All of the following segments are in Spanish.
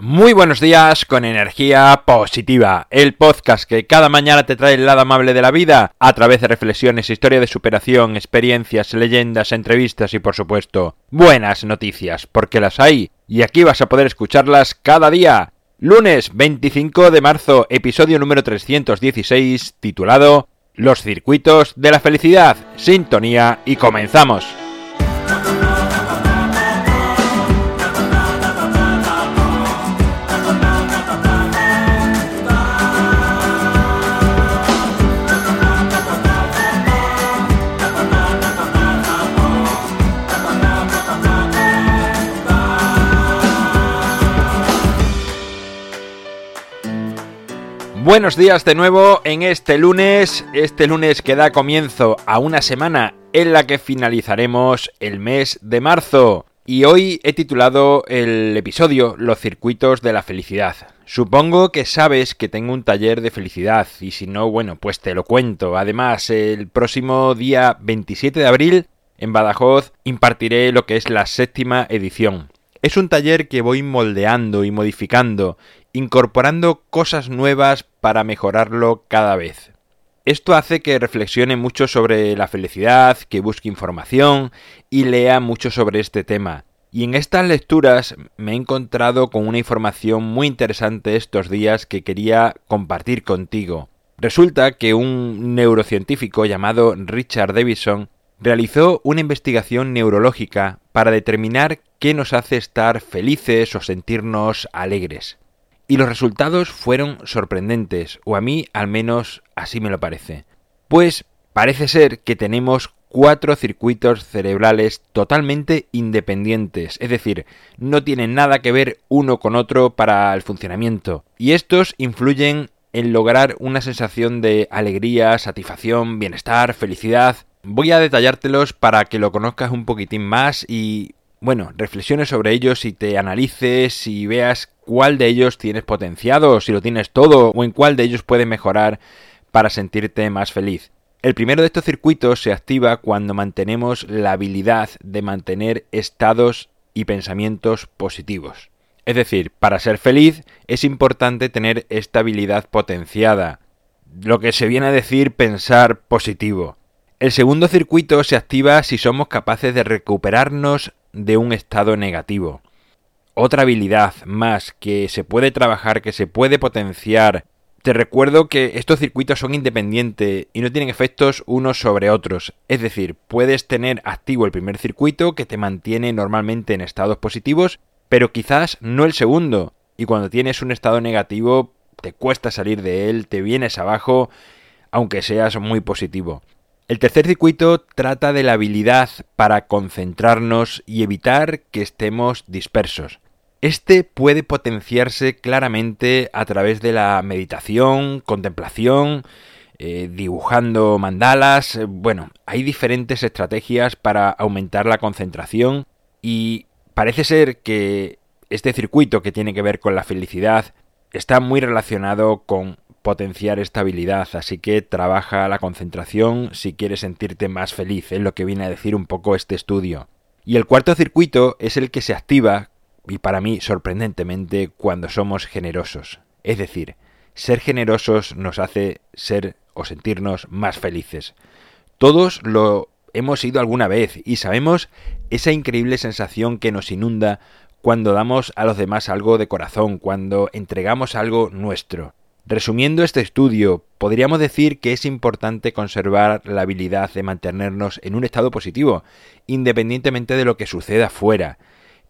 Muy buenos días con energía positiva, el podcast que cada mañana te trae el lado amable de la vida a través de reflexiones, historia de superación, experiencias, leyendas, entrevistas y por supuesto buenas noticias, porque las hay y aquí vas a poder escucharlas cada día. Lunes 25 de marzo, episodio número 316, titulado Los circuitos de la felicidad, sintonía y comenzamos. Buenos días de nuevo en este lunes, este lunes que da comienzo a una semana en la que finalizaremos el mes de marzo. Y hoy he titulado el episodio Los circuitos de la felicidad. Supongo que sabes que tengo un taller de felicidad y si no, bueno, pues te lo cuento. Además, el próximo día 27 de abril en Badajoz impartiré lo que es la séptima edición. Es un taller que voy moldeando y modificando incorporando cosas nuevas para mejorarlo cada vez. Esto hace que reflexione mucho sobre la felicidad, que busque información y lea mucho sobre este tema. Y en estas lecturas me he encontrado con una información muy interesante estos días que quería compartir contigo. Resulta que un neurocientífico llamado Richard Davidson realizó una investigación neurológica para determinar qué nos hace estar felices o sentirnos alegres. Y los resultados fueron sorprendentes, o a mí al menos así me lo parece. Pues parece ser que tenemos cuatro circuitos cerebrales totalmente independientes, es decir, no tienen nada que ver uno con otro para el funcionamiento, y estos influyen en lograr una sensación de alegría, satisfacción, bienestar, felicidad. Voy a detallártelos para que lo conozcas un poquitín más y bueno, reflexiones sobre ellos y te analices y veas cuál de ellos tienes potenciado, si lo tienes todo, o en cuál de ellos puedes mejorar para sentirte más feliz. El primero de estos circuitos se activa cuando mantenemos la habilidad de mantener estados y pensamientos positivos. Es decir, para ser feliz es importante tener esta habilidad potenciada, lo que se viene a decir pensar positivo. El segundo circuito se activa si somos capaces de recuperarnos de un estado negativo. Otra habilidad más que se puede trabajar, que se puede potenciar. Te recuerdo que estos circuitos son independientes y no tienen efectos unos sobre otros. Es decir, puedes tener activo el primer circuito que te mantiene normalmente en estados positivos, pero quizás no el segundo. Y cuando tienes un estado negativo, te cuesta salir de él, te vienes abajo, aunque seas muy positivo. El tercer circuito trata de la habilidad para concentrarnos y evitar que estemos dispersos. Este puede potenciarse claramente a través de la meditación, contemplación, eh, dibujando mandalas. Bueno, hay diferentes estrategias para aumentar la concentración y parece ser que este circuito que tiene que ver con la felicidad está muy relacionado con potenciar esta habilidad, así que trabaja la concentración si quieres sentirte más feliz, es lo que viene a decir un poco este estudio. Y el cuarto circuito es el que se activa, y para mí sorprendentemente, cuando somos generosos. Es decir, ser generosos nos hace ser o sentirnos más felices. Todos lo hemos ido alguna vez y sabemos esa increíble sensación que nos inunda cuando damos a los demás algo de corazón, cuando entregamos algo nuestro. Resumiendo este estudio, podríamos decir que es importante conservar la habilidad de mantenernos en un estado positivo, independientemente de lo que suceda fuera,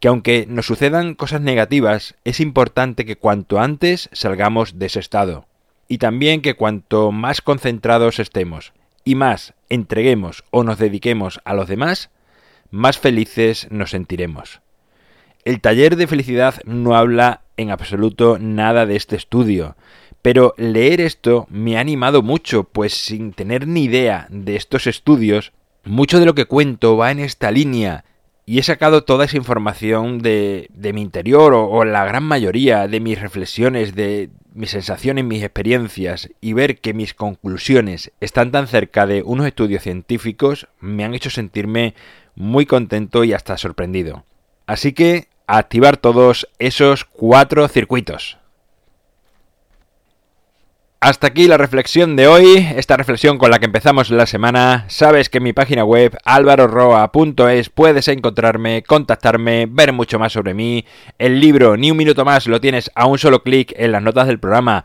que aunque nos sucedan cosas negativas, es importante que cuanto antes salgamos de ese estado. Y también que cuanto más concentrados estemos y más entreguemos o nos dediquemos a los demás, más felices nos sentiremos. El taller de felicidad no habla en absoluto nada de este estudio, pero leer esto me ha animado mucho, pues sin tener ni idea de estos estudios, mucho de lo que cuento va en esta línea y he sacado toda esa información de, mi interior o, o, la gran mayoría de mis reflexiones, de mis sensaciones, mis experiencias y ver que mis conclusiones están tan cerca de unos estudios científicos me han hecho sentirme muy contento y hasta sorprendido. Así que a activar todos esos cuatro circuitos. Hasta aquí la reflexión de hoy, esta reflexión con la que empezamos la semana. Sabes que en mi página web alvaroroa.es puedes encontrarme, contactarme, ver mucho más sobre mí. El libro Ni un minuto más lo tienes a un solo clic en las notas del programa.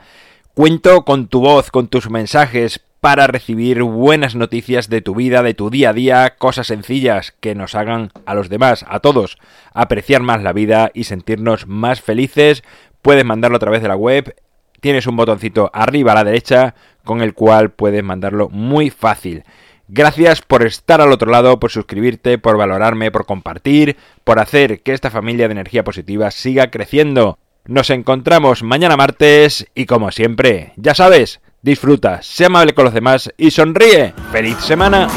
Cuento con tu voz, con tus mensajes para recibir buenas noticias de tu vida, de tu día a día, cosas sencillas que nos hagan a los demás, a todos, apreciar más la vida y sentirnos más felices. Puedes mandarlo a través de la web tienes un botoncito arriba a la derecha con el cual puedes mandarlo muy fácil. Gracias por estar al otro lado, por suscribirte, por valorarme, por compartir, por hacer que esta familia de energía positiva siga creciendo. Nos encontramos mañana martes y como siempre, ya sabes, disfruta, sé amable con los demás y sonríe. ¡Feliz semana!